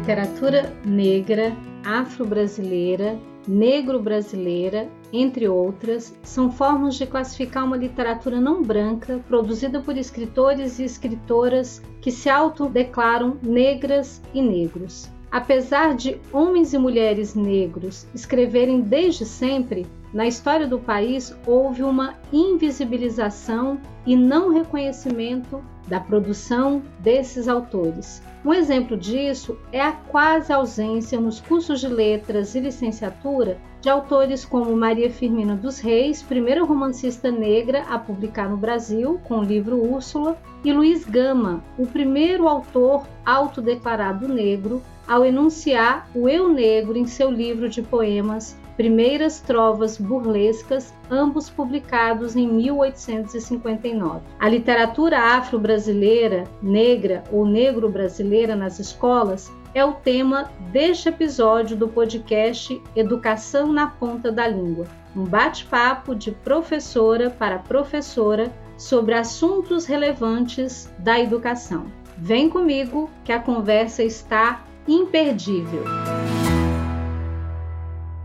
literatura negra, afro-brasileira, negro-brasileira, entre outras, são formas de classificar uma literatura não branca produzida por escritores e escritoras que se autodeclaram negras e negros. Apesar de homens e mulheres negros escreverem desde sempre, na história do país houve uma invisibilização e não reconhecimento da produção desses autores. Um exemplo disso é a quase ausência nos cursos de letras e licenciatura de autores como Maria Firmina dos Reis, primeira romancista negra a publicar no Brasil com o livro Úrsula, e Luiz Gama, o primeiro autor autodeclarado negro ao enunciar o eu negro em seu livro de poemas Primeiras Trovas Burlescas, ambos publicados em 1859. A literatura afro-brasileira, negra ou negro-brasileira nas escolas é o tema deste episódio do podcast Educação na Ponta da Língua, um bate-papo de professora para professora sobre assuntos relevantes da educação. Vem comigo que a conversa está imperdível.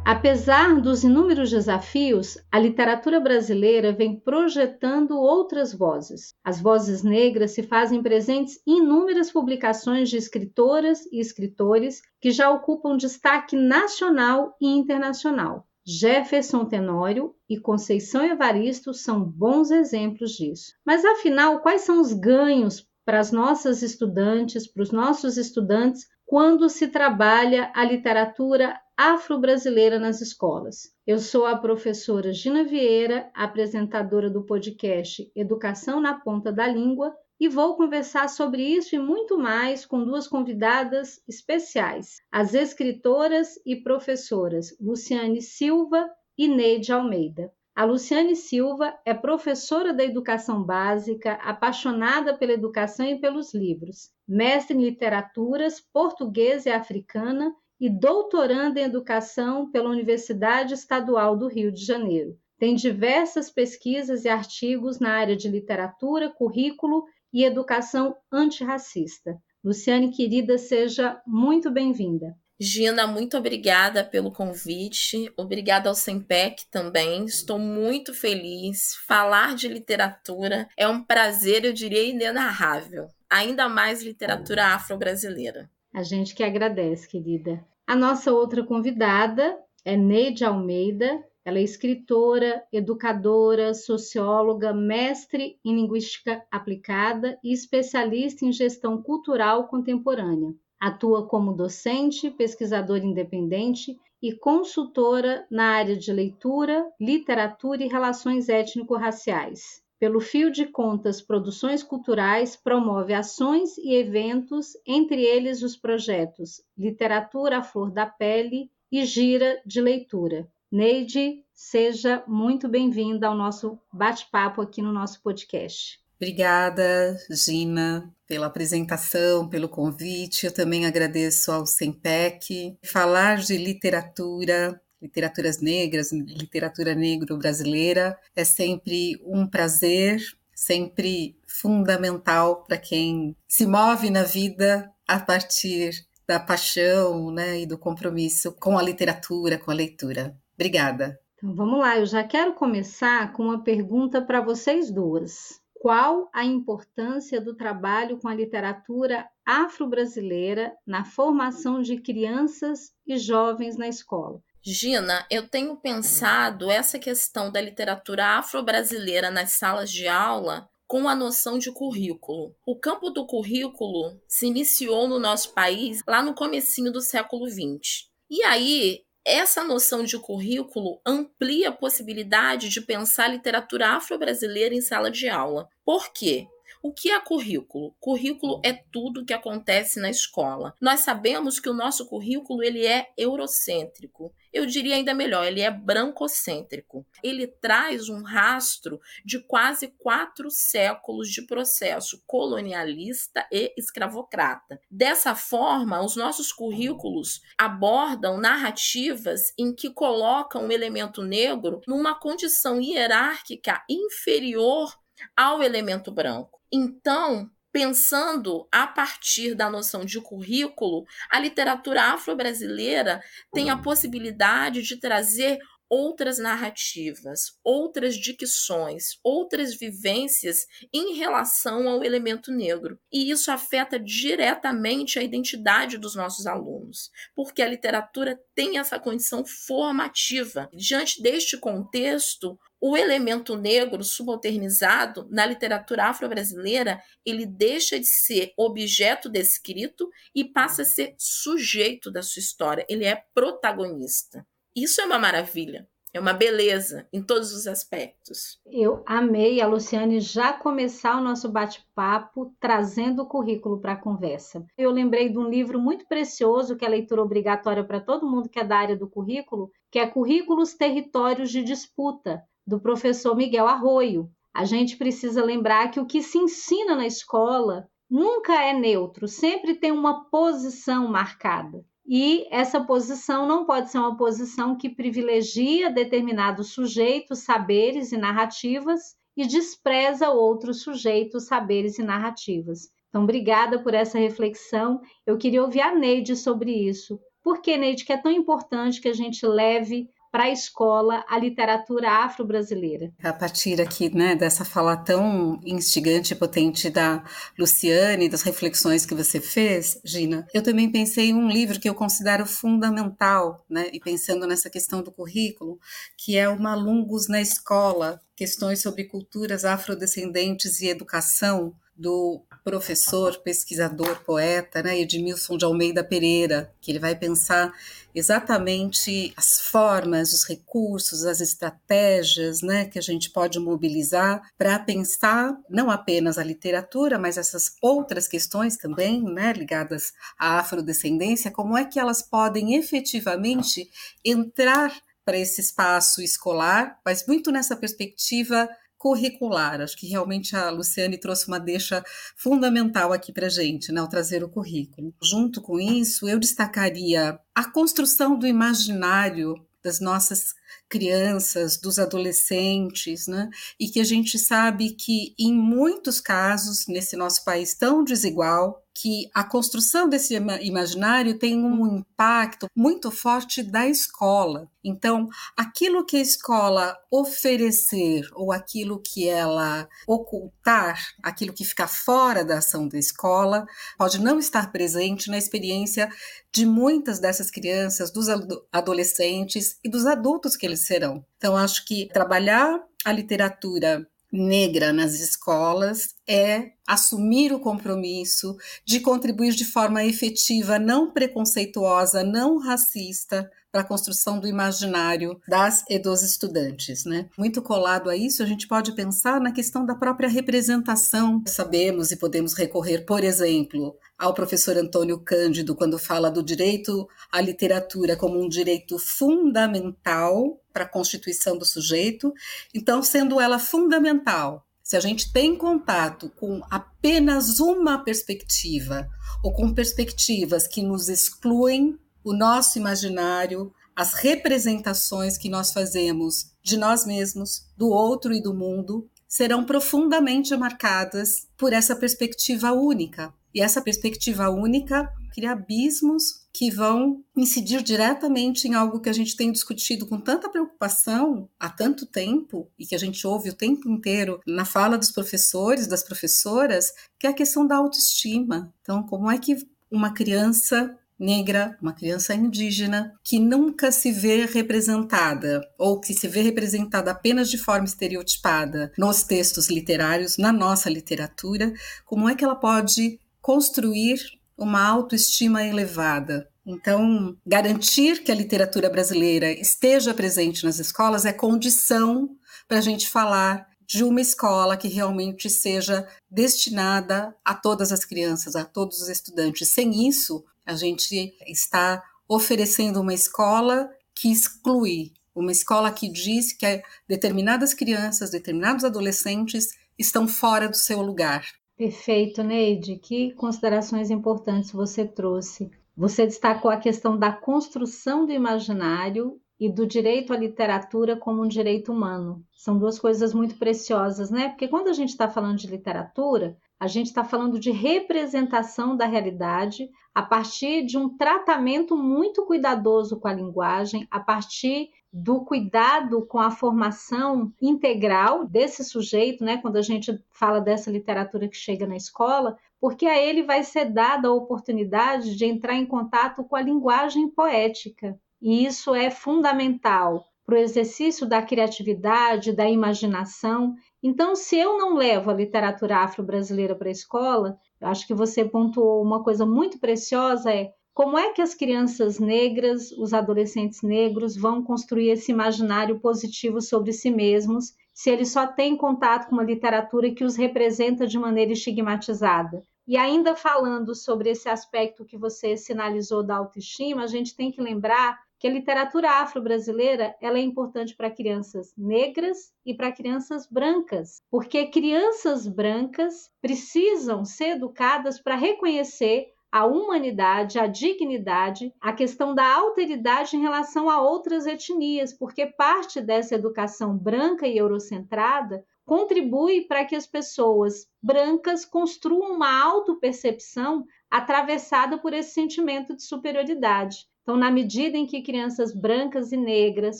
Apesar dos inúmeros desafios, a literatura brasileira vem projetando outras vozes. As vozes negras se fazem presentes em inúmeras publicações de escritoras e escritores que já ocupam destaque nacional e internacional. Jefferson Tenório e Conceição Evaristo são bons exemplos disso. Mas afinal, quais são os ganhos para as nossas estudantes, para os nossos estudantes, quando se trabalha a literatura afro-brasileira nas escolas. Eu sou a professora Gina Vieira, apresentadora do podcast Educação na Ponta da Língua, e vou conversar sobre isso e muito mais com duas convidadas especiais, as escritoras e professoras Luciane Silva e Neide Almeida. A Luciane Silva é professora da educação básica, apaixonada pela educação e pelos livros, mestre em literaturas portuguesa e africana e doutoranda em educação pela Universidade Estadual do Rio de Janeiro. Tem diversas pesquisas e artigos na área de literatura, currículo e educação antirracista. Luciane, querida, seja muito bem-vinda. Gina, muito obrigada pelo convite. Obrigada ao Sempec também. Estou muito feliz. Falar de literatura é um prazer, eu diria, inenarrável. Ainda mais literatura afro-brasileira. A gente que agradece, querida. A nossa outra convidada é Neide Almeida. Ela é escritora, educadora, socióloga, mestre em linguística aplicada e especialista em gestão cultural contemporânea. Atua como docente, pesquisadora independente e consultora na área de leitura, literatura e relações étnico-raciais. Pelo fio de contas Produções Culturais, promove ações e eventos, entre eles os projetos Literatura à Flor da Pele e Gira de Leitura. Neide, seja muito bem-vinda ao nosso bate-papo aqui no nosso podcast. Obrigada, Gina, pela apresentação, pelo convite. Eu também agradeço ao SEMPEC. Falar de literatura literaturas negras, literatura negro-brasileira. É sempre um prazer, sempre fundamental para quem se move na vida a partir da paixão né, e do compromisso com a literatura, com a leitura. Obrigada. Então vamos lá, eu já quero começar com uma pergunta para vocês duas. Qual a importância do trabalho com a literatura afro-brasileira na formação de crianças e jovens na escola? Gina, eu tenho pensado essa questão da literatura afro-brasileira nas salas de aula com a noção de currículo. O campo do currículo se iniciou no nosso país lá no comecinho do século XX. E aí, essa noção de currículo amplia a possibilidade de pensar literatura afro-brasileira em sala de aula. Por quê? O que é currículo? Currículo é tudo que acontece na escola. Nós sabemos que o nosso currículo ele é eurocêntrico. Eu diria ainda melhor, ele é brancocêntrico. Ele traz um rastro de quase quatro séculos de processo colonialista e escravocrata. Dessa forma, os nossos currículos abordam narrativas em que colocam o elemento negro numa condição hierárquica inferior ao elemento branco. Então, pensando a partir da noção de currículo, a literatura afro-brasileira tem a possibilidade de trazer outras narrativas, outras dicções, outras vivências em relação ao elemento negro. E isso afeta diretamente a identidade dos nossos alunos, porque a literatura tem essa condição formativa. Diante deste contexto, o elemento negro subalternizado na literatura afro-brasileira, ele deixa de ser objeto descrito e passa a ser sujeito da sua história, ele é protagonista. Isso é uma maravilha. É uma beleza em todos os aspectos. Eu amei a Luciane já começar o nosso bate-papo trazendo o currículo para a conversa. Eu lembrei de um livro muito precioso que é leitura obrigatória para todo mundo que é da área do currículo, que é Currículos Territórios de Disputa, do professor Miguel Arroio. A gente precisa lembrar que o que se ensina na escola nunca é neutro, sempre tem uma posição marcada e essa posição não pode ser uma posição que privilegia determinados sujeitos, saberes e narrativas e despreza outros sujeitos, saberes e narrativas. Então, obrigada por essa reflexão. Eu queria ouvir a Neide sobre isso. Por que, Neide, que é tão importante que a gente leve para a escola a literatura afro-brasileira. A partir aqui, né, dessa fala tão instigante e potente da Luciane, das reflexões que você fez, Gina, eu também pensei em um livro que eu considero fundamental, né, e pensando nessa questão do currículo, que é o Malungos na Escola, questões sobre culturas afrodescendentes e educação, do professor, pesquisador, poeta, né, Edmilson de Almeida Pereira, que ele vai pensar exatamente as formas, os recursos, as estratégias né, que a gente pode mobilizar para pensar não apenas a literatura, mas essas outras questões também né, ligadas à afrodescendência, como é que elas podem efetivamente entrar para esse espaço escolar, mas muito nessa perspectiva curricular. Acho que realmente a Luciane trouxe uma deixa fundamental aqui para gente, né, ao trazer o currículo. Junto com isso, eu destacaria a construção do imaginário das nossas crianças, dos adolescentes, né? E que a gente sabe que em muitos casos nesse nosso país tão desigual, que a construção desse imaginário tem um impacto muito forte da escola. Então, aquilo que a escola oferecer ou aquilo que ela ocultar, aquilo que fica fora da ação da escola, pode não estar presente na experiência de muitas dessas crianças, dos adolescentes e dos adultos que eles serão. Então, acho que trabalhar a literatura negra nas escolas é assumir o compromisso de contribuir de forma efetiva, não preconceituosa, não racista, para a construção do imaginário das e dos estudantes. Né? Muito colado a isso, a gente pode pensar na questão da própria representação. Sabemos e podemos recorrer, por exemplo, ao professor Antônio Cândido, quando fala do direito à literatura como um direito fundamental para a constituição do sujeito. Então, sendo ela fundamental, se a gente tem contato com apenas uma perspectiva ou com perspectivas que nos excluem o nosso imaginário, as representações que nós fazemos de nós mesmos, do outro e do mundo, serão profundamente marcadas por essa perspectiva única. E essa perspectiva única cria abismos que vão incidir diretamente em algo que a gente tem discutido com tanta preocupação há tanto tempo e que a gente ouve o tempo inteiro na fala dos professores, das professoras, que é a questão da autoestima. Então, como é que uma criança negra, uma criança indígena, que nunca se vê representada, ou que se vê representada apenas de forma estereotipada nos textos literários, na nossa literatura, como é que ela pode construir uma autoestima elevada? Então, garantir que a literatura brasileira esteja presente nas escolas é condição para a gente falar de uma escola que realmente seja destinada a todas as crianças, a todos os estudantes. Sem isso, a gente está oferecendo uma escola que exclui, uma escola que diz que determinadas crianças, determinados adolescentes estão fora do seu lugar. Perfeito, Neide. Que considerações importantes você trouxe. Você destacou a questão da construção do imaginário e do direito à literatura como um direito humano. São duas coisas muito preciosas, né? Porque quando a gente está falando de literatura, a gente está falando de representação da realidade a partir de um tratamento muito cuidadoso com a linguagem, a partir do cuidado com a formação integral desse sujeito, né? Quando a gente fala dessa literatura que chega na escola, porque a ele vai ser dada a oportunidade de entrar em contato com a linguagem poética. E isso é fundamental para o exercício da criatividade, da imaginação. Então, se eu não levo a literatura afro-brasileira para a escola, acho que você pontuou uma coisa muito preciosa é como é que as crianças negras, os adolescentes negros vão construir esse imaginário positivo sobre si mesmos se eles só têm contato com uma literatura que os representa de maneira estigmatizada? E ainda falando sobre esse aspecto que você sinalizou da autoestima, a gente tem que lembrar que a literatura afro-brasileira ela é importante para crianças negras e para crianças brancas, porque crianças brancas precisam ser educadas para reconhecer a humanidade, a dignidade, a questão da alteridade em relação a outras etnias, porque parte dessa educação branca e eurocentrada contribui para que as pessoas brancas construam uma autopercepção atravessada por esse sentimento de superioridade. Então, na medida em que crianças brancas e negras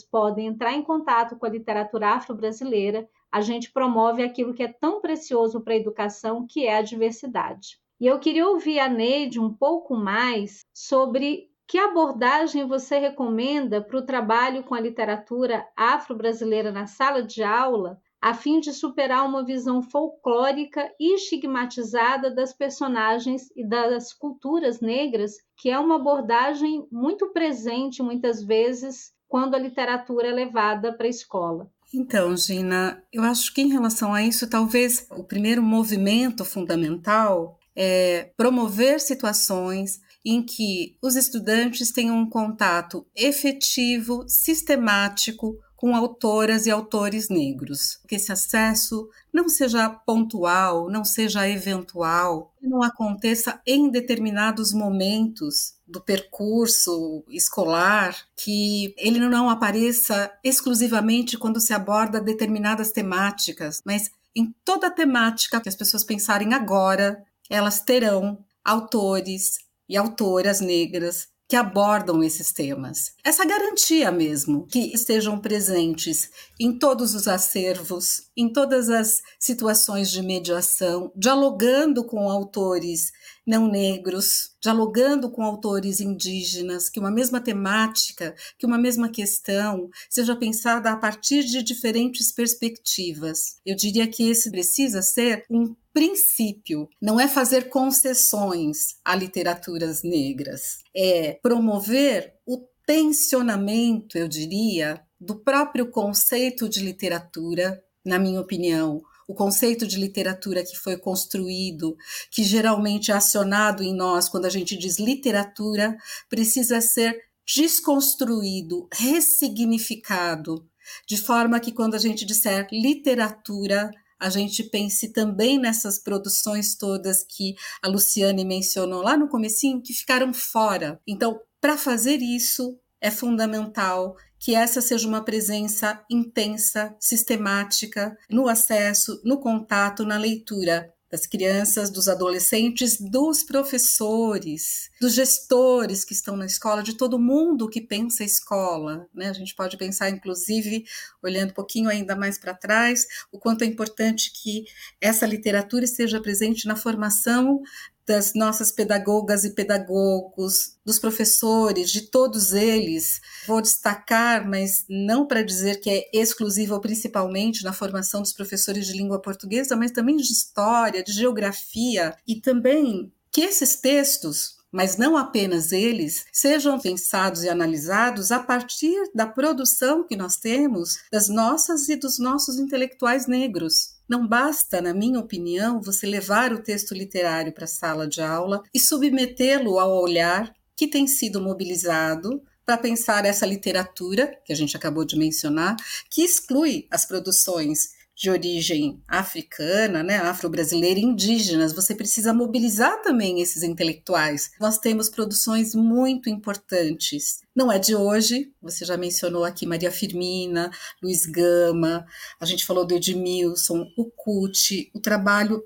podem entrar em contato com a literatura afro-brasileira, a gente promove aquilo que é tão precioso para a educação, que é a diversidade. E eu queria ouvir a Neide um pouco mais sobre que abordagem você recomenda para o trabalho com a literatura afro-brasileira na sala de aula, a fim de superar uma visão folclórica e estigmatizada das personagens e das culturas negras, que é uma abordagem muito presente muitas vezes quando a literatura é levada para a escola. Então, Gina, eu acho que em relação a isso, talvez o primeiro movimento fundamental é promover situações em que os estudantes tenham um contato efetivo, sistemático com autoras e autores negros. Que esse acesso não seja pontual, não seja eventual, não aconteça em determinados momentos do percurso escolar, que ele não apareça exclusivamente quando se aborda determinadas temáticas, mas em toda a temática que as pessoas pensarem agora, elas terão autores e autoras negras que abordam esses temas. Essa garantia mesmo que estejam presentes em todos os acervos, em todas as situações de mediação, dialogando com autores não negros, dialogando com autores indígenas, que uma mesma temática, que uma mesma questão seja pensada a partir de diferentes perspectivas. Eu diria que esse precisa ser um princípio, não é fazer concessões a literaturas negras, é promover o tensionamento, eu diria, do próprio conceito de literatura, na minha opinião, o conceito de literatura que foi construído, que geralmente é acionado em nós quando a gente diz literatura, precisa ser desconstruído, ressignificado, de forma que quando a gente disser literatura, a gente pense também nessas produções todas que a Luciane mencionou lá no comecinho, que ficaram fora. Então, para fazer isso, é fundamental que essa seja uma presença intensa, sistemática, no acesso, no contato, na leitura das crianças, dos adolescentes, dos professores, dos gestores que estão na escola, de todo mundo que pensa escola. Né? A gente pode pensar, inclusive, olhando um pouquinho ainda mais para trás, o quanto é importante que essa literatura esteja presente na formação das nossas pedagogas e pedagogos, dos professores, de todos eles. Vou destacar, mas não para dizer que é exclusiva ou principalmente na formação dos professores de língua portuguesa, mas também de história, de geografia e também que esses textos mas não apenas eles, sejam pensados e analisados a partir da produção que nós temos das nossas e dos nossos intelectuais negros. Não basta, na minha opinião, você levar o texto literário para a sala de aula e submetê-lo ao olhar que tem sido mobilizado para pensar essa literatura que a gente acabou de mencionar, que exclui as produções de origem africana, né, afro-brasileira, indígenas, você precisa mobilizar também esses intelectuais. Nós temos produções muito importantes. Não é de hoje, você já mencionou aqui Maria Firmina, Luiz Gama, a gente falou do Edmilson, o Cuti, o trabalho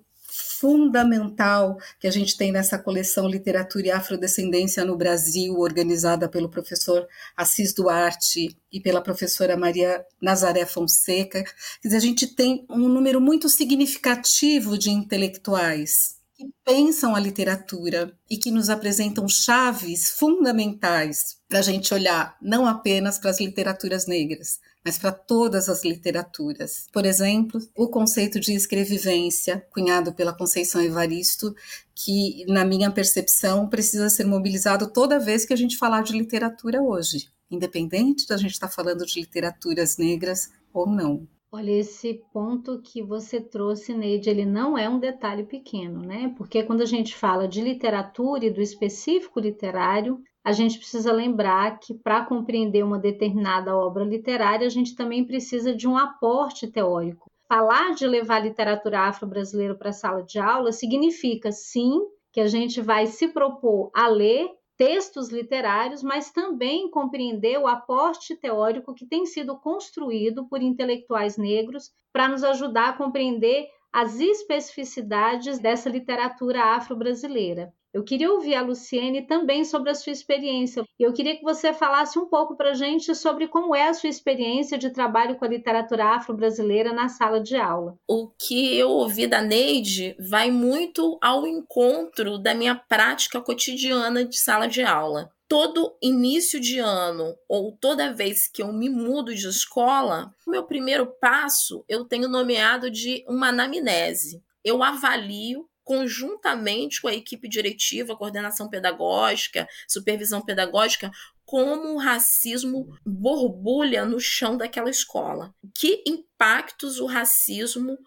fundamental que a gente tem nessa coleção Literatura e Afrodescendência no Brasil, organizada pelo professor Assis Duarte e pela professora Maria Nazaré Fonseca. Quer dizer, a gente tem um número muito significativo de intelectuais que pensam a literatura e que nos apresentam chaves fundamentais para a gente olhar não apenas para as literaturas negras, mas para todas as literaturas. Por exemplo, o conceito de escrevivência, cunhado pela Conceição Evaristo, que, na minha percepção, precisa ser mobilizado toda vez que a gente falar de literatura hoje, independente da gente estar tá falando de literaturas negras ou não. Olha, esse ponto que você trouxe, Neide, ele não é um detalhe pequeno, né? Porque quando a gente fala de literatura e do específico literário, a gente precisa lembrar que para compreender uma determinada obra literária, a gente também precisa de um aporte teórico. Falar de levar a literatura afro-brasileira para a sala de aula significa, sim, que a gente vai se propor a ler textos literários, mas também compreender o aporte teórico que tem sido construído por intelectuais negros para nos ajudar a compreender as especificidades dessa literatura afro-brasileira. Eu queria ouvir a Luciene também sobre a sua experiência. Eu queria que você falasse um pouco para a gente sobre como é a sua experiência de trabalho com a literatura afro-brasileira na sala de aula. O que eu ouvi da Neide vai muito ao encontro da minha prática cotidiana de sala de aula. Todo início de ano ou toda vez que eu me mudo de escola, o meu primeiro passo eu tenho nomeado de uma anamnese. Eu avalio conjuntamente com a equipe diretiva, coordenação pedagógica, supervisão pedagógica, como o racismo borbulha no chão daquela escola. Que impactos o racismo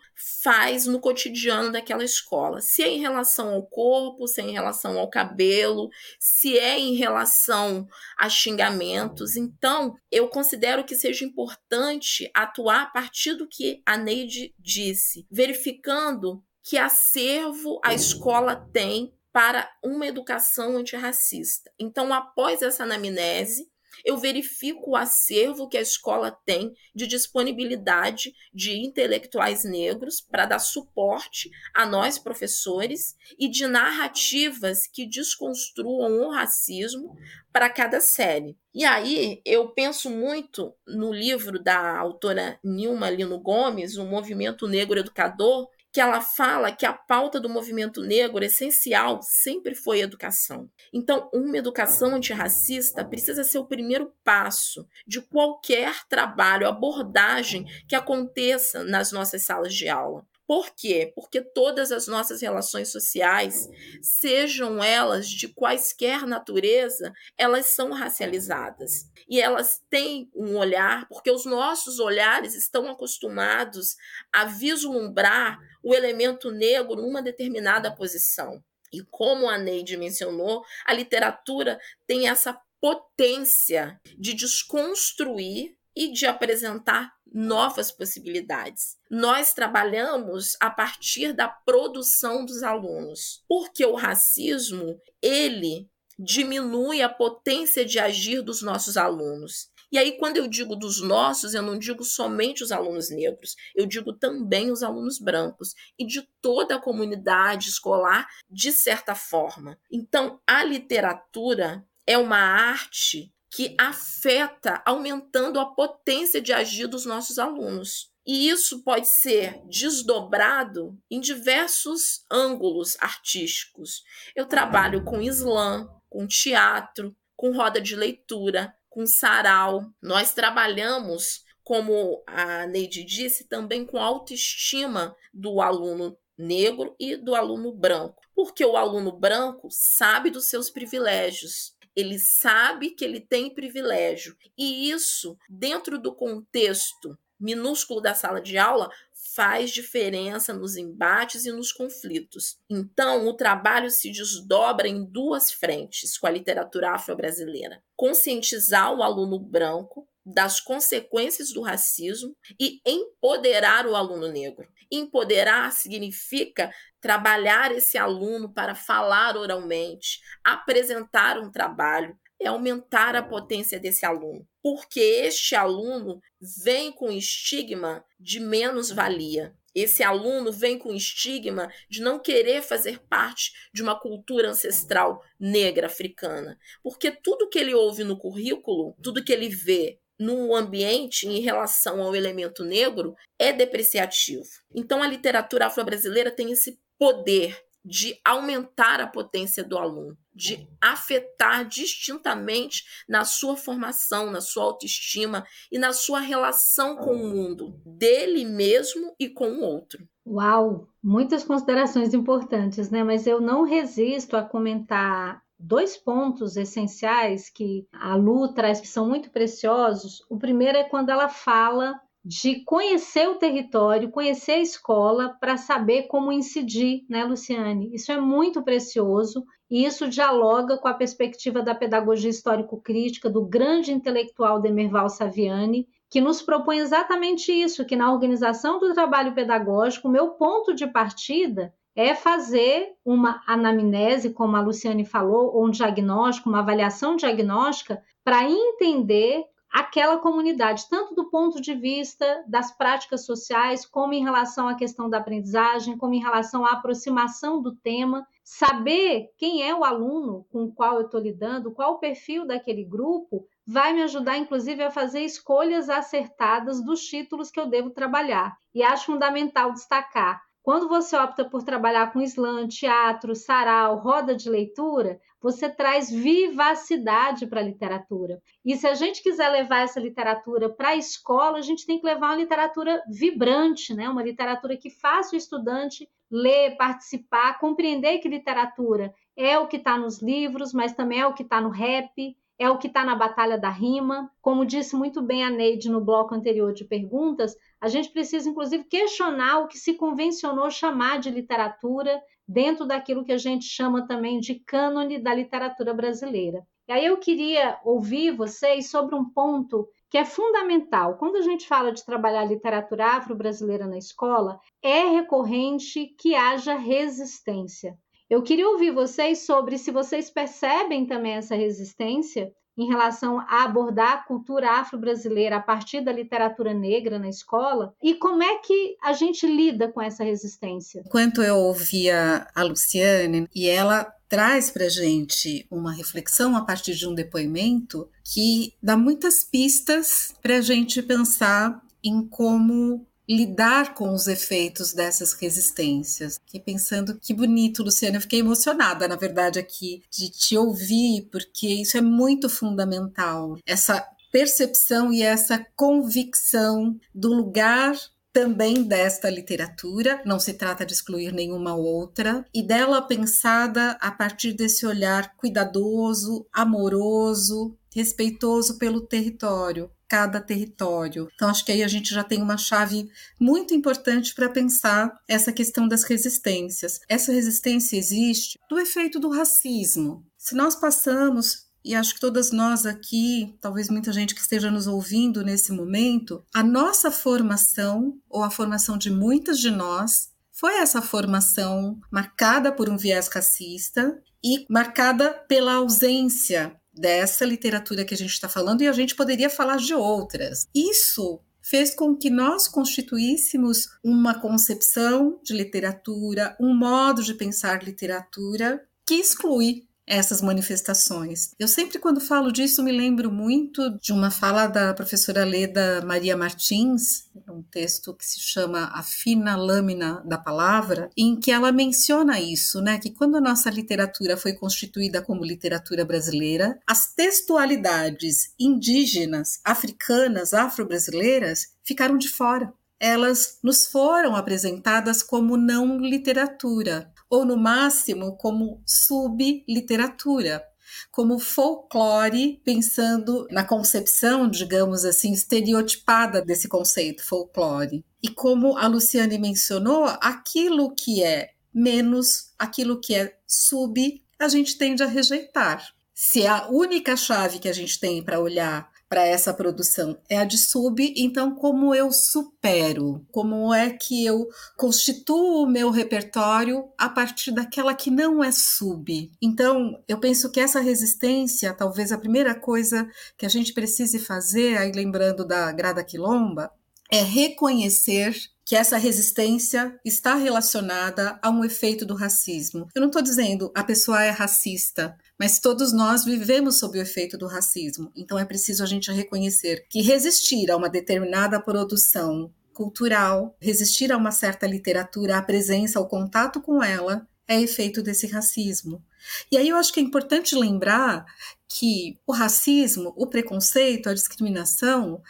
faz no cotidiano daquela escola? Se é em relação ao corpo, se é em relação ao cabelo, se é em relação a xingamentos. Então, eu considero que seja importante atuar a partir do que a Neide disse, verificando que acervo a escola tem para uma educação antirracista. Então, após essa anamnese, eu verifico o acervo que a escola tem de disponibilidade de intelectuais negros para dar suporte a nós, professores, e de narrativas que desconstruam o racismo para cada série. E aí eu penso muito no livro da autora Nilma Lino Gomes, O Movimento Negro Educador, que ela fala que a pauta do movimento negro essencial sempre foi educação. Então, uma educação antirracista precisa ser o primeiro passo de qualquer trabalho, abordagem que aconteça nas nossas salas de aula. Por quê? Porque todas as nossas relações sociais, sejam elas de quaisquer natureza, elas são racializadas. E elas têm um olhar, porque os nossos olhares estão acostumados a vislumbrar o elemento negro numa determinada posição. E como a Neide mencionou, a literatura tem essa potência de desconstruir e de apresentar novas possibilidades. Nós trabalhamos a partir da produção dos alunos, porque o racismo, ele diminui a potência de agir dos nossos alunos. E aí, quando eu digo dos nossos, eu não digo somente os alunos negros, eu digo também os alunos brancos e de toda a comunidade escolar, de certa forma. Então, a literatura é uma arte que afeta, aumentando a potência de agir dos nossos alunos. E isso pode ser desdobrado em diversos ângulos artísticos. Eu trabalho com slam, com teatro, com roda de leitura, com sarau. Nós trabalhamos, como a Neide disse, também com autoestima do aluno negro e do aluno branco. Porque o aluno branco sabe dos seus privilégios, ele sabe que ele tem privilégio. E isso, dentro do contexto minúsculo da sala de aula, faz diferença nos embates e nos conflitos. Então, o trabalho se desdobra em duas frentes com a literatura afro-brasileira: conscientizar o aluno branco das consequências do racismo e empoderar o aluno negro. Empoderar significa trabalhar esse aluno para falar oralmente, apresentar um trabalho, é aumentar a potência desse aluno, porque este aluno vem com estigma de menos-valia. Esse aluno vem com estigma de não querer fazer parte de uma cultura ancestral negra africana, porque tudo que ele ouve no currículo, tudo que ele vê no ambiente em relação ao elemento negro é depreciativo. Então a literatura afro-brasileira tem esse poder de aumentar a potência do aluno, de afetar distintamente na sua formação, na sua autoestima e na sua relação com o mundo, dele mesmo e com o outro. Uau, muitas considerações importantes, né? Mas eu não resisto a comentar dois pontos essenciais que a Lu traz que são muito preciosos. O primeiro é quando ela fala de conhecer o território, conhecer a escola para saber como incidir, né, Luciane? Isso é muito precioso e isso dialoga com a perspectiva da pedagogia histórico-crítica do grande intelectual Demerval Saviani, que nos propõe exatamente isso, que na organização do trabalho pedagógico, o meu ponto de partida é fazer uma anamnese, como a Luciane falou, ou um diagnóstico, uma avaliação diagnóstica, para entender aquela comunidade, tanto do ponto de vista das práticas sociais, como em relação à questão da aprendizagem, como em relação à aproximação do tema, saber quem é o aluno com o qual eu estou lidando, qual o perfil daquele grupo, vai me ajudar, inclusive, a fazer escolhas acertadas dos títulos que eu devo trabalhar. E acho fundamental destacar quando você opta por trabalhar com slam, teatro, sarau, roda de leitura, você traz vivacidade para a literatura. E se a gente quiser levar essa literatura para a escola, a gente tem que levar uma literatura vibrante, né? uma literatura que faça o estudante ler, participar, compreender que literatura é o que está nos livros, mas também é o que está no rap, é o que está na batalha da rima. Como disse muito bem a Neide no bloco anterior de perguntas, a gente precisa, inclusive, questionar o que se convencionou chamar de literatura dentro daquilo que a gente chama também de cânone da literatura brasileira. E aí eu queria ouvir vocês sobre um ponto que é fundamental. Quando a gente fala de trabalhar literatura afro-brasileira na escola, é recorrente que haja resistência. Eu queria ouvir vocês sobre se vocês percebem também essa resistência em relação a abordar a cultura afro-brasileira a partir da literatura negra na escola e como é que a gente lida com essa resistência. Enquanto eu ouvia a Luciane e ela traz para gente uma reflexão a partir de um depoimento que dá muitas pistas para a gente pensar em como lidar com os efeitos dessas resistências. Fiquei pensando que bonito, Luciana. Eu fiquei emocionada, na verdade, aqui de te ouvir, porque isso é muito fundamental. Essa percepção e essa convicção do lugar também desta literatura, não se trata de excluir nenhuma outra, e dela pensada a partir desse olhar cuidadoso, amoroso, respeitoso pelo território, cada território. Então, acho que aí a gente já tem uma chave muito importante para pensar essa questão das resistências. Essa resistência existe do efeito do racismo. Se nós passamos e acho que todas nós aqui, talvez muita gente que esteja nos ouvindo nesse momento, a nossa formação, ou a formação de muitas de nós, foi essa formação marcada por um viés racista e marcada pela ausência dessa literatura que a gente está falando e a gente poderia falar de outras. Isso fez com que nós constituíssemos uma concepção de literatura, um modo de pensar literatura que exclui essas manifestações. Eu sempre, quando falo disso, me lembro muito de uma fala da professora Leda Maria Martins, um texto que se chama A Fina Lâmina da Palavra, em que ela menciona isso, né? Que quando a nossa literatura foi constituída como literatura brasileira, as textualidades indígenas, africanas, afro-brasileiras ficaram de fora elas nos foram apresentadas como não literatura, ou no máximo como subliteratura, como folclore, pensando na concepção, digamos assim, estereotipada desse conceito folclore. E como a Luciane mencionou, aquilo que é menos, aquilo que é sub, a gente tende a rejeitar. Se a única chave que a gente tem para olhar para essa produção é a de sub, então como eu supero? Como é que eu constituo o meu repertório a partir daquela que não é sub? Então, eu penso que essa resistência, talvez a primeira coisa que a gente precise fazer, aí lembrando da Grada Quilomba, é reconhecer que essa resistência está relacionada a um efeito do racismo. Eu não estou dizendo a pessoa é racista, mas todos nós vivemos sob o efeito do racismo. Então é preciso a gente reconhecer que resistir a uma determinada produção cultural, resistir a uma certa literatura, a presença, o contato com ela, é efeito desse racismo. E aí eu acho que é importante lembrar que o racismo, o preconceito, a discriminação,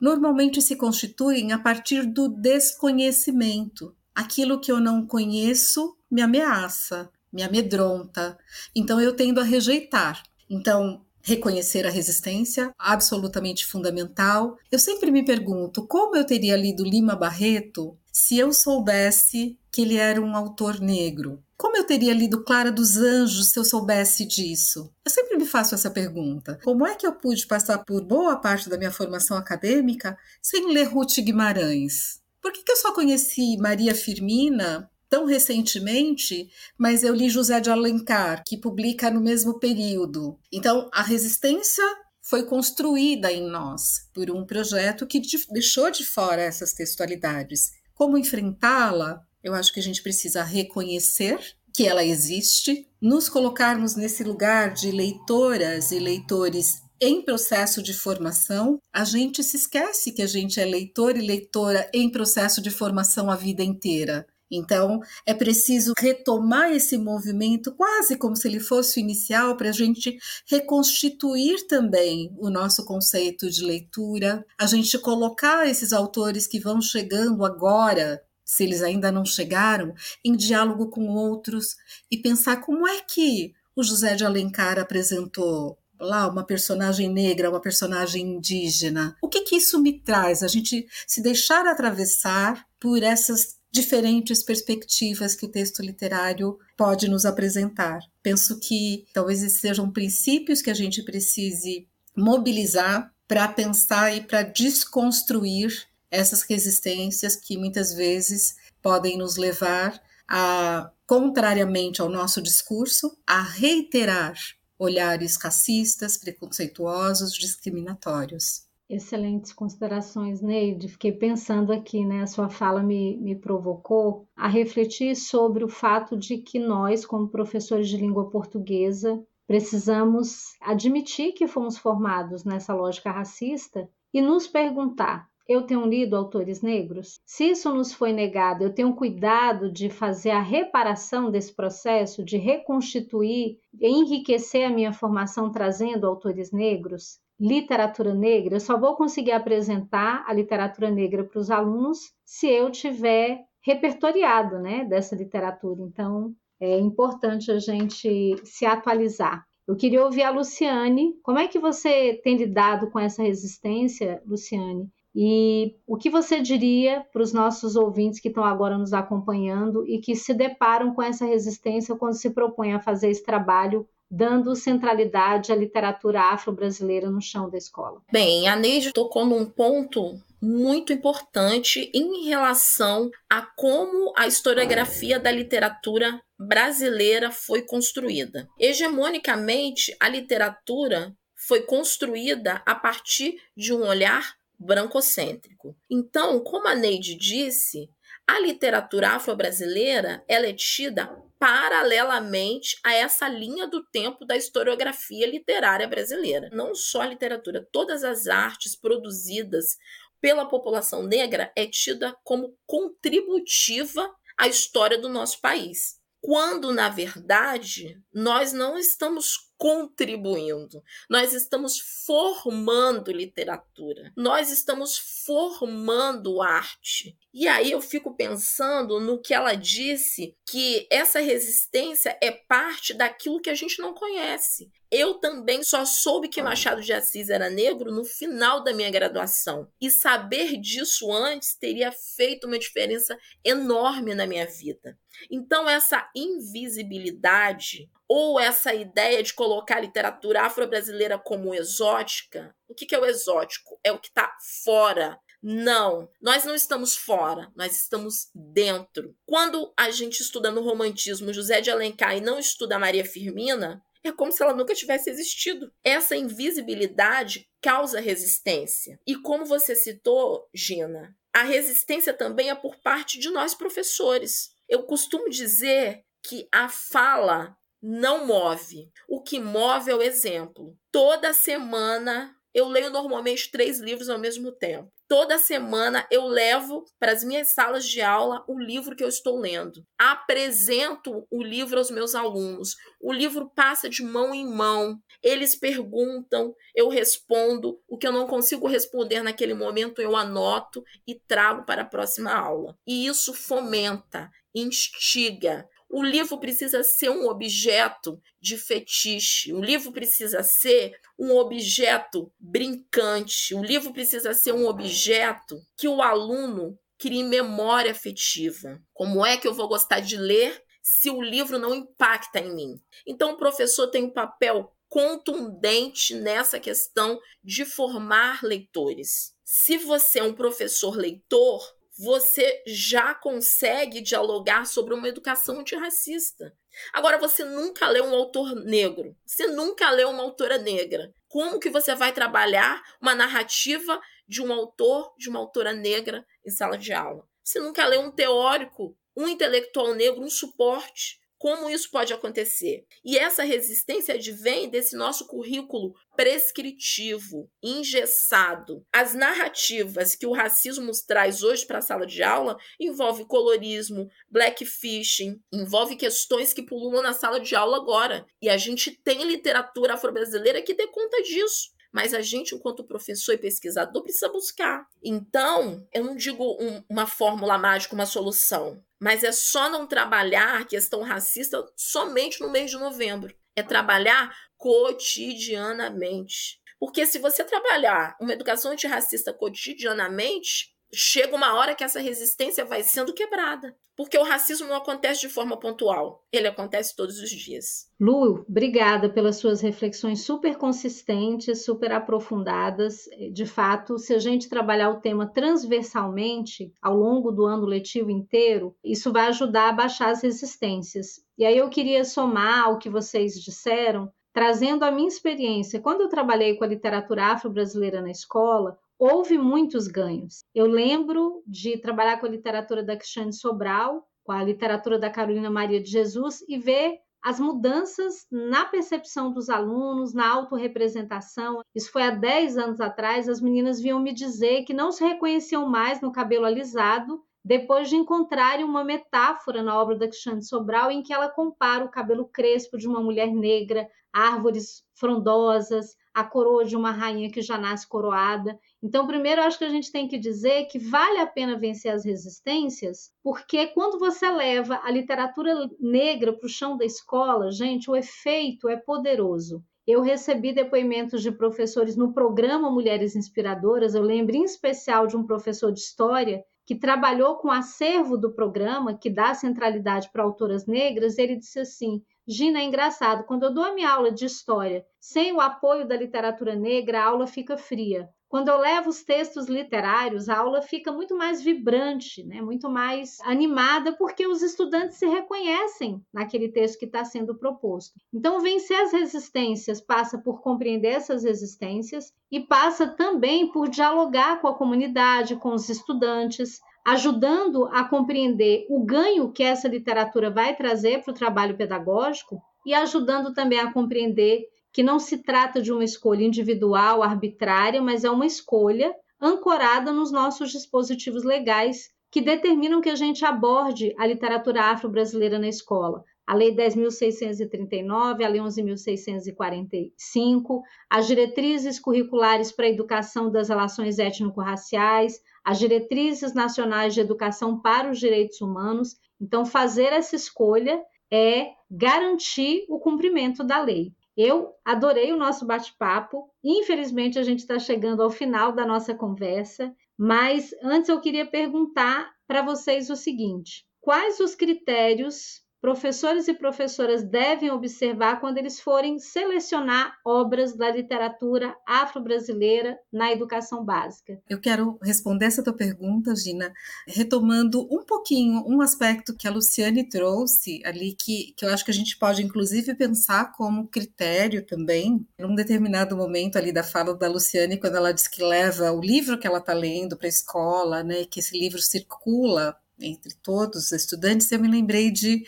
normalmente se constituem a partir do desconhecimento. Aquilo que eu não conheço me ameaça me amedronta. Então eu tendo a rejeitar. Então, reconhecer a resistência, absolutamente fundamental. Eu sempre me pergunto como eu teria lido Lima Barreto se eu soubesse que ele era um autor negro. Como eu teria lido Clara dos Anjos se eu soubesse disso? Eu sempre me faço essa pergunta. Como é que eu pude passar por boa parte da minha formação acadêmica sem ler Ruth Guimarães? Por que, que eu só conheci Maria Firmina tão recentemente, mas eu li José de Alencar, que publica no mesmo período. Então, a resistência foi construída em nós por um projeto que deixou de fora essas textualidades. Como enfrentá-la? Eu acho que a gente precisa reconhecer que ela existe, nos colocarmos nesse lugar de leitoras e leitores em processo de formação, a gente se esquece que a gente é leitor e leitora em processo de formação a vida inteira. Então, é preciso retomar esse movimento quase como se ele fosse o inicial para a gente reconstituir também o nosso conceito de leitura, a gente colocar esses autores que vão chegando agora se eles ainda não chegaram, em diálogo com outros e pensar como é que o José de Alencar apresentou lá uma personagem negra, uma personagem indígena. O que que isso me traz? A gente se deixar atravessar por essas diferentes perspectivas que o texto literário pode nos apresentar. Penso que talvez esses sejam princípios que a gente precise mobilizar para pensar e para desconstruir essas resistências que muitas vezes podem nos levar a, contrariamente ao nosso discurso, a reiterar olhares racistas, preconceituosos, discriminatórios. Excelentes considerações, Neide. Fiquei pensando aqui, né? A sua fala me, me provocou a refletir sobre o fato de que nós, como professores de língua portuguesa, precisamos admitir que fomos formados nessa lógica racista e nos perguntar: eu tenho lido autores negros? Se isso nos foi negado, eu tenho cuidado de fazer a reparação desse processo, de reconstituir, enriquecer a minha formação trazendo autores negros? Literatura negra, eu só vou conseguir apresentar a literatura negra para os alunos se eu tiver repertoriado né, dessa literatura. Então, é importante a gente se atualizar. Eu queria ouvir a Luciane. Como é que você tem lidado com essa resistência, Luciane? E o que você diria para os nossos ouvintes que estão agora nos acompanhando e que se deparam com essa resistência quando se propõem a fazer esse trabalho dando centralidade à literatura afro-brasileira no chão da escola. Bem, a Neide tocou num ponto muito importante em relação a como a historiografia da literatura brasileira foi construída. Hegemonicamente, a literatura foi construída a partir de um olhar brancocêntrico. Então, como a Neide disse, a literatura afro-brasileira é tida paralelamente a essa linha do tempo da historiografia literária brasileira. Não só a literatura, todas as artes produzidas pela população negra é tida como contributiva à história do nosso país. Quando, na verdade, nós não estamos contribuindo, nós estamos formando literatura, nós estamos formando arte. E aí eu fico pensando no que ela disse, que essa resistência é parte daquilo que a gente não conhece, Eu também só soube que Machado de Assis era negro no final da minha graduação. E saber disso antes teria feito uma diferença enorme na minha vida. Então, essa invisibilidade ou essa ideia de colocar a literatura afro-brasileira como exótica, o que é o exótico? É o que está fora, não, nós não estamos fora, nós estamos dentro. Quando a gente estuda no romantismo José de Alencar e não estuda Maria Firmina, é como se ela nunca tivesse existido. Essa invisibilidade causa resistência. E como você citou, Gina, a resistência também é por parte de nós professores. Eu costumo dizer que a fala não move. O que move é o exemplo. Toda semana eu leio normalmente três livros ao mesmo tempo. Toda semana eu levo para as minhas salas de aula o livro que eu estou lendo. Apresento o livro aos meus alunos. O livro passa de mão em mão. Eles perguntam, eu respondo. O que eu não consigo responder naquele momento, eu anoto e trago para a próxima aula. E isso fomenta, instiga, o livro precisa ser um objeto de fetiche, o livro precisa ser um objeto brincante, o livro precisa ser um objeto que o aluno crie memória afetiva. Como é que eu vou gostar de ler se o livro não impacta em mim? Então, o professor tem um papel contundente nessa questão de formar leitores. Se você é um professor leitor, você já consegue dialogar sobre uma educação antirracista. Agora, você nunca leu um autor negro, você nunca leu uma autora negra. Como que você vai trabalhar uma narrativa de um autor, de uma autora negra em sala de aula? Você nunca leu um teórico, um intelectual negro, um suporte. Como isso pode acontecer? E essa resistência advém desse nosso currículo prescritivo, engessado. As narrativas que o racismo traz hoje para a sala de aula envolve colorismo, blackfishing, envolve questões que pululam na sala de aula agora. E a gente tem literatura afro-brasileira que dê conta disso mas a gente, enquanto professor e pesquisador, precisa buscar. Então, eu não digo um, uma fórmula mágica, uma solução, mas é só não trabalhar questão racista somente no mês de novembro. É trabalhar cotidianamente. Porque se você trabalhar uma educação antirracista cotidianamente, chega uma hora que essa resistência vai sendo quebrada. Porque o racismo não acontece de forma pontual, ele acontece todos os dias. Lu, obrigada pelas suas reflexões super consistentes, super aprofundadas. De fato, se a gente trabalhar o tema transversalmente ao longo do ano letivo inteiro, isso vai ajudar a baixar as resistências. E aí eu queria somar ao que vocês disseram, trazendo a minha experiência. Quando eu trabalhei com a literatura afro-brasileira na escola, houve muitos ganhos. Eu lembro de trabalhar com a literatura da Cristiane Sobral, com a literatura da Carolina Maria de Jesus e ver as mudanças na percepção dos alunos, na autorrepresentação. Isso foi há 10 anos atrás, as meninas vinham me dizer que não se reconheciam mais no cabelo alisado, depois de encontrarem uma metáfora na obra da Cristiane Sobral em que ela compara o cabelo crespo de uma mulher negra, árvores frondosas, a coroa de uma rainha que já nasce coroada. Então, primeiro, acho que a gente tem que dizer que vale a pena vencer as resistências, porque quando você leva a literatura negra para o chão da escola, gente, o efeito é poderoso. Eu recebi depoimentos de professores no programa Mulheres Inspiradoras. Eu lembro em especial de um professor de história que trabalhou com o acervo do programa, que dá centralidade para autoras negras. Ele disse assim: Gina, é engraçado, quando eu dou a minha aula de história sem o apoio da literatura negra, a aula fica fria. Quando eu levo os textos literários, a aula fica muito mais vibrante, né? muito mais animada, porque os estudantes se reconhecem naquele texto que está sendo proposto. Então, vencer as resistências passa por compreender essas resistências e passa também por dialogar com a comunidade, com os estudantes, ajudando a compreender o ganho que essa literatura vai trazer para o trabalho pedagógico e ajudando também a compreender que não se trata de uma escolha individual, arbitrária, mas é uma escolha ancorada nos nossos dispositivos legais que determinam que a gente aborde a literatura afro-brasileira na escola. A Lei 10.639, a Lei 11.645, as diretrizes curriculares para a educação das relações étnico-raciais, as diretrizes nacionais de educação para os direitos humanos. Então, fazer essa escolha é garantir o cumprimento da lei. Eu adorei o nosso bate-papo. Infelizmente, a gente está chegando ao final da nossa conversa, mas antes eu queria perguntar para vocês o seguinte: quais os critérios professores e professoras devem observar quando eles forem selecionar obras da literatura afro-brasileira na educação básica? Eu quero responder essa tua pergunta, Gina, retomando um pouquinho um aspecto que a Luciane trouxe ali, que, que eu acho que a gente pode, inclusive, pensar como critério também, num determinado momento ali da fala da Luciane, quando ela diz que leva o livro que ela está lendo para a escola, né, que esse livro circula entre todos os estudantes, eu me lembrei de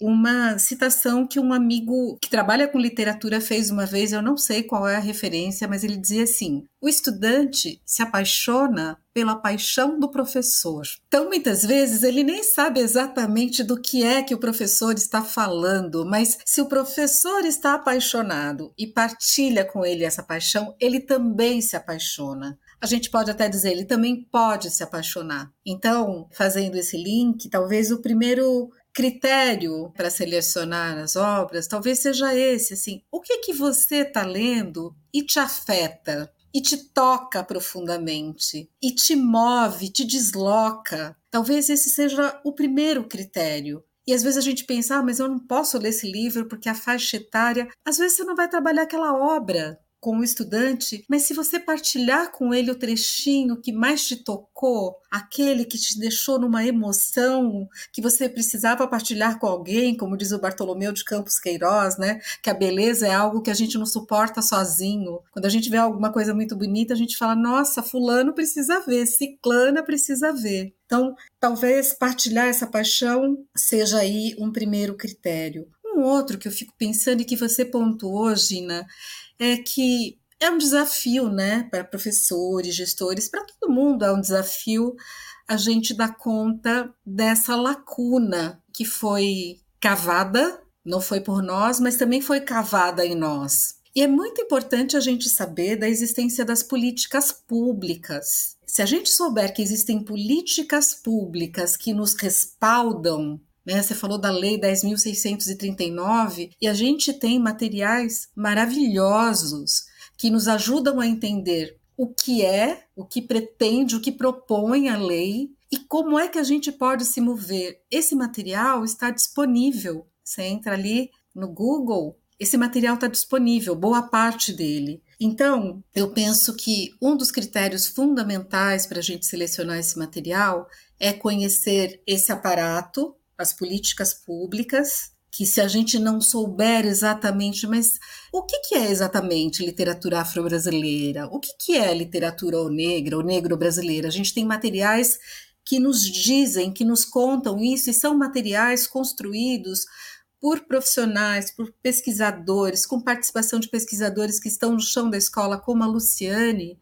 uma citação que um amigo que trabalha com literatura fez uma vez, eu não sei qual é a referência, mas ele dizia assim: o estudante se apaixona pela paixão do professor. Então, muitas vezes, ele nem sabe exatamente do que é que o professor está falando, mas se o professor está apaixonado e partilha com ele essa paixão, ele também se apaixona a gente pode até dizer, ele também pode se apaixonar. Então, fazendo esse link, talvez o primeiro critério para selecionar as obras talvez seja esse, assim, o que que você está lendo e te afeta? E te toca profundamente, e te move, te desloca. Talvez esse seja o primeiro critério. E às vezes a gente pensa, ah, mas eu não posso ler esse livro porque a faixa etária. Às vezes você não vai trabalhar aquela obra com o estudante, mas se você partilhar com ele o trechinho que mais te tocou, aquele que te deixou numa emoção que você precisava partilhar com alguém, como diz o Bartolomeu de Campos Queiroz, né? Que a beleza é algo que a gente não suporta sozinho. Quando a gente vê alguma coisa muito bonita, a gente fala: "Nossa, fulano precisa ver, ciclana precisa ver". Então, talvez partilhar essa paixão seja aí um primeiro critério. Um outro que eu fico pensando e que você pontuou, Gina, é que é um desafio, né, para professores, gestores, para todo mundo é um desafio a gente dar conta dessa lacuna que foi cavada, não foi por nós, mas também foi cavada em nós. E é muito importante a gente saber da existência das políticas públicas. Se a gente souber que existem políticas públicas que nos respaldam né? Você falou da Lei 10.639 e a gente tem materiais maravilhosos que nos ajudam a entender o que é, o que pretende, o que propõe a lei e como é que a gente pode se mover. Esse material está disponível. Você entra ali no Google, esse material está disponível, boa parte dele. Então, eu penso que um dos critérios fundamentais para a gente selecionar esse material é conhecer esse aparato as políticas públicas, que se a gente não souber exatamente, mas o que, que é exatamente literatura afro-brasileira? O que, que é literatura ou negra ou negro-brasileira? A gente tem materiais que nos dizem, que nos contam isso, e são materiais construídos por profissionais, por pesquisadores, com participação de pesquisadores que estão no chão da escola, como a Luciane,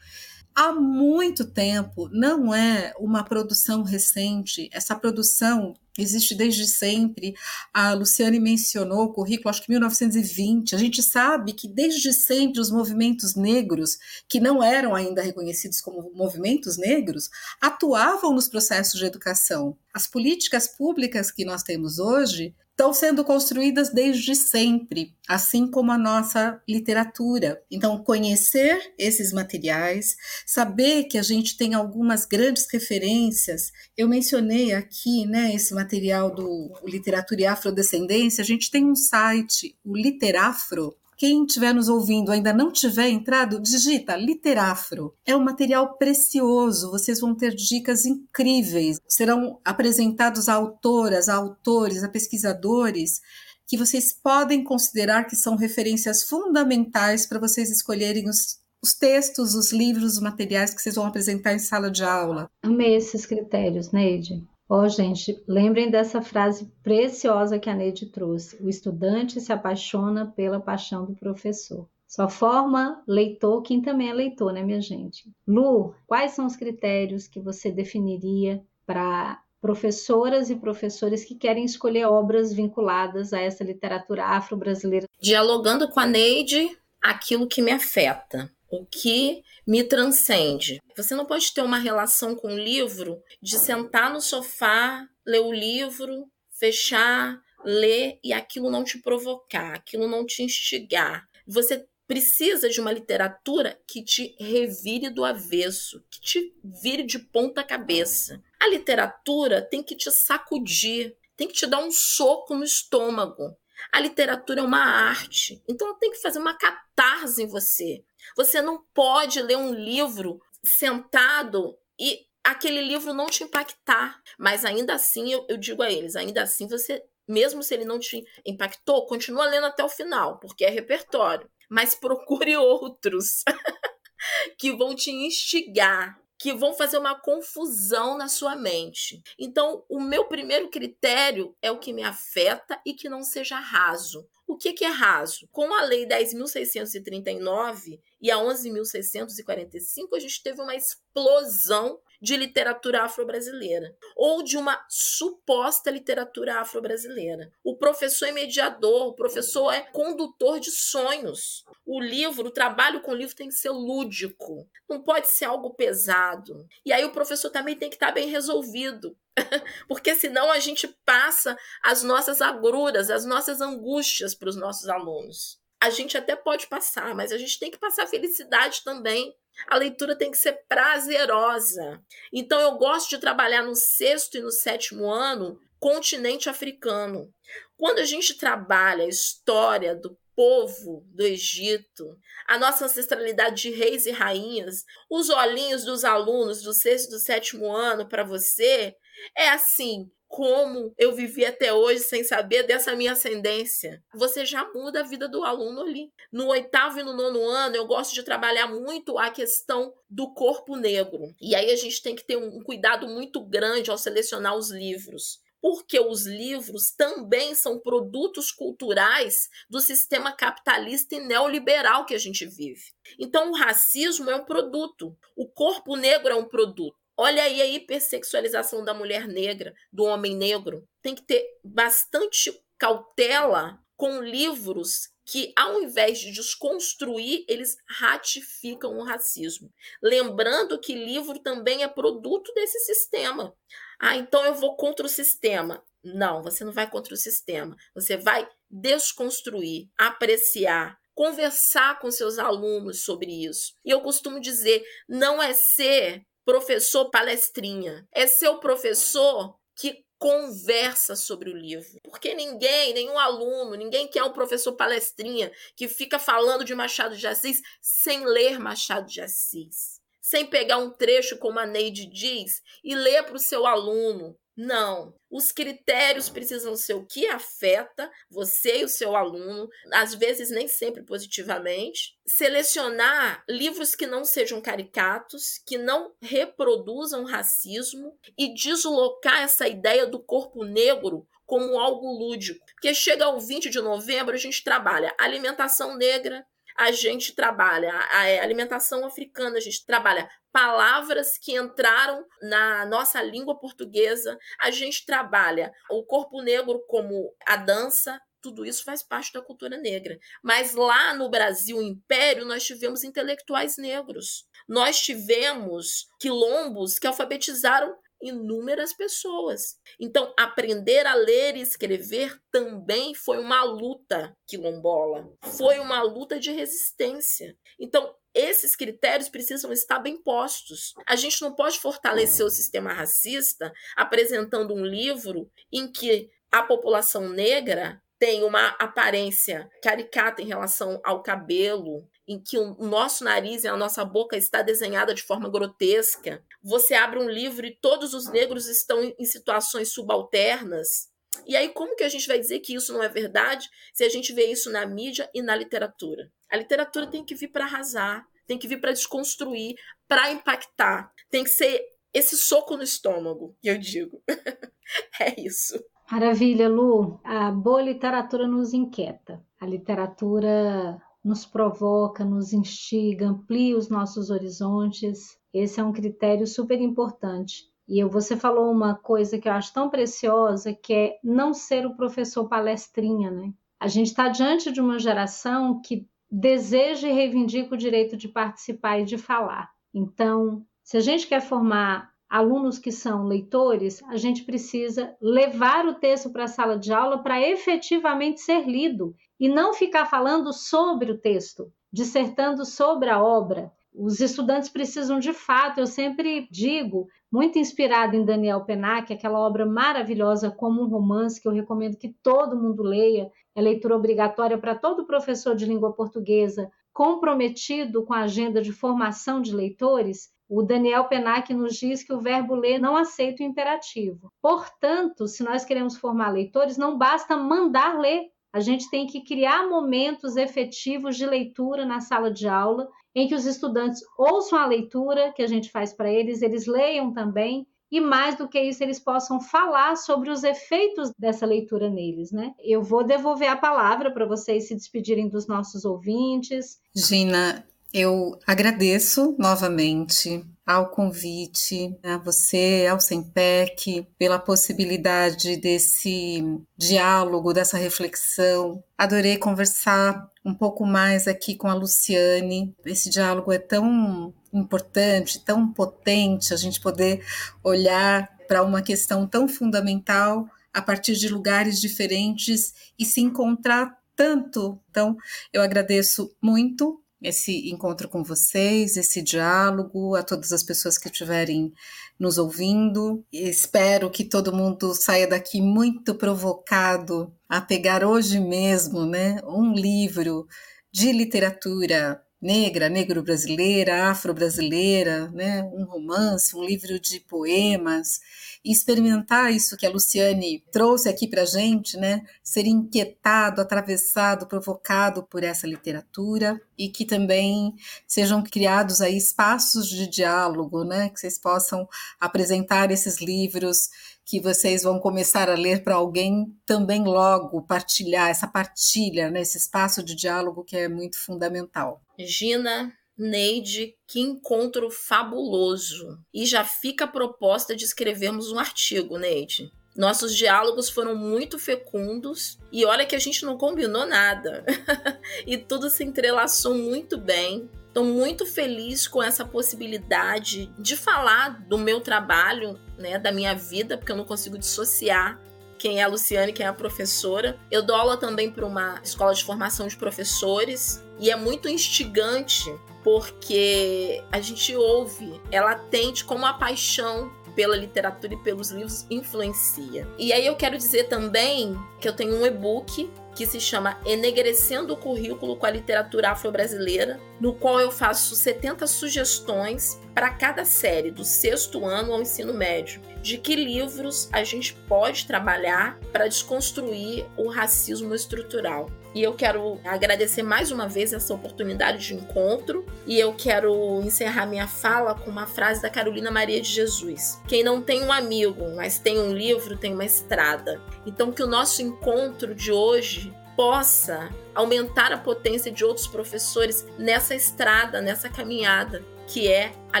há muito tempo, não é uma produção recente. Essa produção existe desde sempre. A Luciane mencionou o currículo, acho que 1920. A gente sabe que desde sempre os movimentos negros, que não eram ainda reconhecidos como movimentos negros, atuavam nos processos de educação. As políticas públicas que nós temos hoje estão sendo construídas desde sempre, assim como a nossa literatura. Então, conhecer esses materiais, saber que a gente tem algumas grandes referências. Eu mencionei aqui, né, esse material do Literatura e Afrodescendência. A gente tem um site, o Literafro, quem estiver nos ouvindo ainda não tiver entrado, digita Literafro. É um material precioso, vocês vão ter dicas incríveis. Serão apresentados a autoras, a autores, a pesquisadores que vocês podem considerar que são referências fundamentais para vocês escolherem os, os textos, os livros, os materiais que vocês vão apresentar em sala de aula. Amei esses critérios, Neide. Ó, oh, gente, lembrem dessa frase preciosa que a Neide trouxe: o estudante se apaixona pela paixão do professor. Só forma leitor quem também é leitor, né, minha gente? Lu, quais são os critérios que você definiria para professoras e professores que querem escolher obras vinculadas a essa literatura afro-brasileira? Dialogando com a Neide, aquilo que me afeta o que me transcende. Você não pode ter uma relação com o livro de sentar no sofá, ler o livro, fechar, ler e aquilo não te provocar, aquilo não te instigar. Você precisa de uma literatura que te revire do avesso, que te vire de ponta cabeça. A literatura tem que te sacudir, tem que te dar um soco no estômago. A literatura é uma arte, então ela tem que fazer uma catarse em você. Você não pode ler um livro sentado e aquele livro não te impactar. Mas ainda assim, eu, eu digo a eles, ainda assim você, mesmo se ele não te impactou, continua lendo até o final, porque é repertório. Mas procure outros que vão te instigar, que vão fazer uma confusão na sua mente. Então, o meu primeiro critério é o que me afeta e que não seja raso. O que, que é raso? Com a Lei 10.639 e a 11.645, a gente teve uma explosão de literatura afro-brasileira ou de uma suposta literatura afro-brasileira. O professor é mediador, o professor é condutor de sonhos. O livro, o trabalho com o livro tem que ser lúdico, não pode ser algo pesado. E aí o professor também tem que estar bem resolvido. Porque senão a gente passa as nossas agruras, as nossas angústias para os nossos alunos. A gente até pode passar, mas a gente tem que passar felicidade também a leitura tem que ser prazerosa. Então, eu gosto de trabalhar no sexto e no sétimo ano continente africano. Quando a gente trabalha a história do povo do Egito, a nossa ancestralidade de reis e rainhas, os olhinhos dos alunos do sexto e do sétimo ano para você, é assim, como eu vivi até hoje sem saber dessa minha ascendência. Você já muda a vida do aluno ali. No oitavo e no nono ano, eu gosto de trabalhar muito a questão do corpo negro. E aí a gente tem que ter um cuidado muito grande ao selecionar os livros porque os livros também são produtos culturais do sistema capitalista e neoliberal que a gente vive. Então, o racismo é um produto, o corpo negro é um produto. Olha aí a hipersexualização da mulher negra, do homem negro. Tem que ter bastante cautela com livros que, ao invés de desconstruir, eles ratificam o racismo. Lembrando que livro também é produto desse sistema. Ah, então eu vou contra o sistema. Não, você não vai contra o sistema. Você vai desconstruir, apreciar, conversar com seus alunos sobre isso. E eu costumo dizer, não é ser professor palestrinha. É ser o professor que conversa sobre o livro. Porque ninguém, nenhum aluno, ninguém quer um professor palestrinha que fica falando de Machado de Assis sem ler Machado de Assis. Sem pegar um trecho, como a Neide diz, e ler para o seu aluno, não. Os critérios precisam ser o que afeta você e o seu aluno, às vezes nem sempre positivamente. Selecionar livros que não sejam caricatos, que não reproduzam racismo e deslocar essa ideia do corpo negro como algo lúdico. Porque chega ao 20 de novembro, a gente trabalha alimentação negra, a gente trabalha a é, alimentação africana, a gente trabalha palavras que entraram na nossa língua portuguesa, a gente trabalha o corpo negro como a dança, tudo isso faz parte da cultura negra. Mas lá no Brasil, Império, nós tivemos intelectuais negros. Nós tivemos quilombos que alfabetizaram inúmeras pessoas. Então, aprender a ler e escrever também foi uma luta quilombola, foi uma luta de resistência. Então, esses critérios precisam estar bem postos. A gente não pode fortalecer o sistema racista apresentando um livro em que a população negra tem uma aparência caricata em relação ao cabelo, em que o nosso nariz e a nossa boca está desenhada de forma grotesca. Você abre um livro e todos os negros estão em situações subalternas. E aí, como que a gente vai dizer que isso não é verdade se a gente vê isso na mídia e na literatura? A literatura tem que vir para arrasar, tem que vir para desconstruir, para impactar. Tem que ser esse soco no estômago, eu digo. é isso. Maravilha, Lu. A boa literatura nos inquieta. A literatura nos provoca, nos instiga, amplia os nossos horizontes. Esse é um critério super importante. E você falou uma coisa que eu acho tão preciosa, que é não ser o professor palestrinha, né? A gente está diante de uma geração que deseja e reivindica o direito de participar e de falar. Então, se a gente quer formar alunos que são leitores, a gente precisa levar o texto para a sala de aula para efetivamente ser lido e não ficar falando sobre o texto, dissertando sobre a obra. Os estudantes precisam de fato, eu sempre digo, muito inspirado em Daniel Penac, aquela obra maravilhosa como um romance que eu recomendo que todo mundo leia, é leitura obrigatória para todo professor de língua portuguesa comprometido com a agenda de formação de leitores, o Daniel Penac nos diz que o verbo ler não aceita o imperativo. Portanto, se nós queremos formar leitores, não basta mandar ler. A gente tem que criar momentos efetivos de leitura na sala de aula, em que os estudantes ouçam a leitura que a gente faz para eles, eles leiam também, e mais do que isso, eles possam falar sobre os efeitos dessa leitura neles, né? Eu vou devolver a palavra para vocês se despedirem dos nossos ouvintes. Gina, eu agradeço novamente ao convite, a você, ao Sempec, pela possibilidade desse diálogo, dessa reflexão. Adorei conversar um pouco mais aqui com a Luciane. Esse diálogo é tão importante, tão potente, a gente poder olhar para uma questão tão fundamental a partir de lugares diferentes e se encontrar tanto. Então, eu agradeço muito esse encontro com vocês, esse diálogo, a todas as pessoas que estiverem nos ouvindo. Espero que todo mundo saia daqui muito provocado a pegar hoje mesmo, né, um livro de literatura negra, negro-brasileira, afro-brasileira, né, um romance, um livro de poemas e experimentar isso que a Luciane trouxe aqui para a gente, né? Ser inquietado, atravessado, provocado por essa literatura e que também sejam criados aí espaços de diálogo, né? Que vocês possam apresentar esses livros que vocês vão começar a ler para alguém também logo partilhar essa partilha, né? Esse espaço de diálogo que é muito fundamental. Gina, Neide, que encontro fabuloso. E já fica a proposta de escrevermos um artigo, Neide. Nossos diálogos foram muito fecundos e olha que a gente não combinou nada. e tudo se entrelaçou muito bem. Estou muito feliz com essa possibilidade de falar do meu trabalho, né, da minha vida, porque eu não consigo dissociar quem é a Luciane, quem é a professora. Eu dou aula também para uma escola de formação de professores e é muito instigante porque a gente ouve, ela tende como a paixão pela literatura e pelos livros influencia. E aí eu quero dizer também que eu tenho um e-book que se chama Enegrecendo o Currículo com a Literatura Afro-Brasileira, no qual eu faço 70 sugestões para cada série, do sexto ano ao ensino médio, de que livros a gente pode trabalhar para desconstruir o racismo estrutural. E eu quero agradecer mais uma vez essa oportunidade de encontro. E eu quero encerrar minha fala com uma frase da Carolina Maria de Jesus: Quem não tem um amigo, mas tem um livro, tem uma estrada. Então, que o nosso encontro de hoje possa aumentar a potência de outros professores nessa estrada, nessa caminhada que é a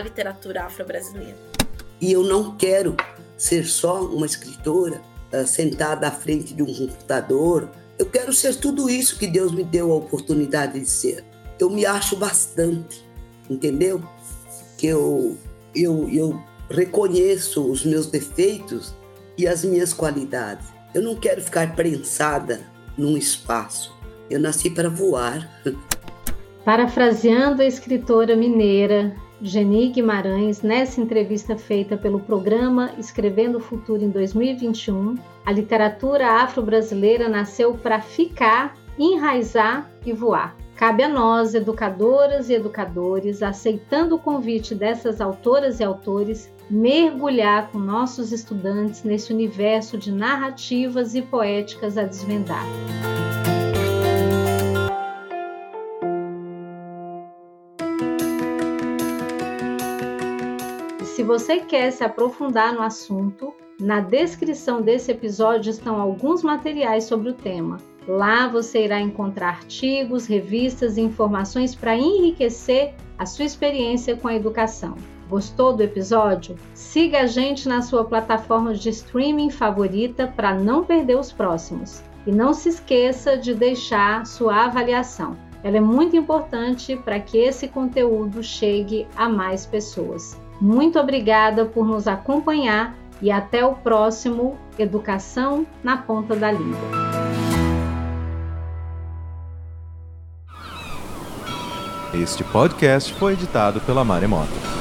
literatura afro-brasileira. E eu não quero ser só uma escritora uh, sentada à frente de um computador eu quero ser tudo isso que Deus me deu a oportunidade de ser. Eu me acho bastante, entendeu? Que eu, eu, eu reconheço os meus defeitos e as minhas qualidades. Eu não quero ficar prensada num espaço. Eu nasci para voar. Parafraseando a escritora mineira Geni Guimarães, nessa entrevista feita pelo programa Escrevendo o Futuro em 2021, a literatura afro-brasileira nasceu para ficar, enraizar e voar. Cabe a nós, educadoras e educadores, aceitando o convite dessas autoras e autores, mergulhar com nossos estudantes nesse universo de narrativas e poéticas a desvendar. Se você quer se aprofundar no assunto, na descrição desse episódio estão alguns materiais sobre o tema. Lá você irá encontrar artigos, revistas e informações para enriquecer a sua experiência com a educação. Gostou do episódio? Siga a gente na sua plataforma de streaming favorita para não perder os próximos. E não se esqueça de deixar sua avaliação. Ela é muito importante para que esse conteúdo chegue a mais pessoas. Muito obrigada por nos acompanhar e até o próximo Educação na Ponta da Língua. Este podcast foi editado pela Maremoto.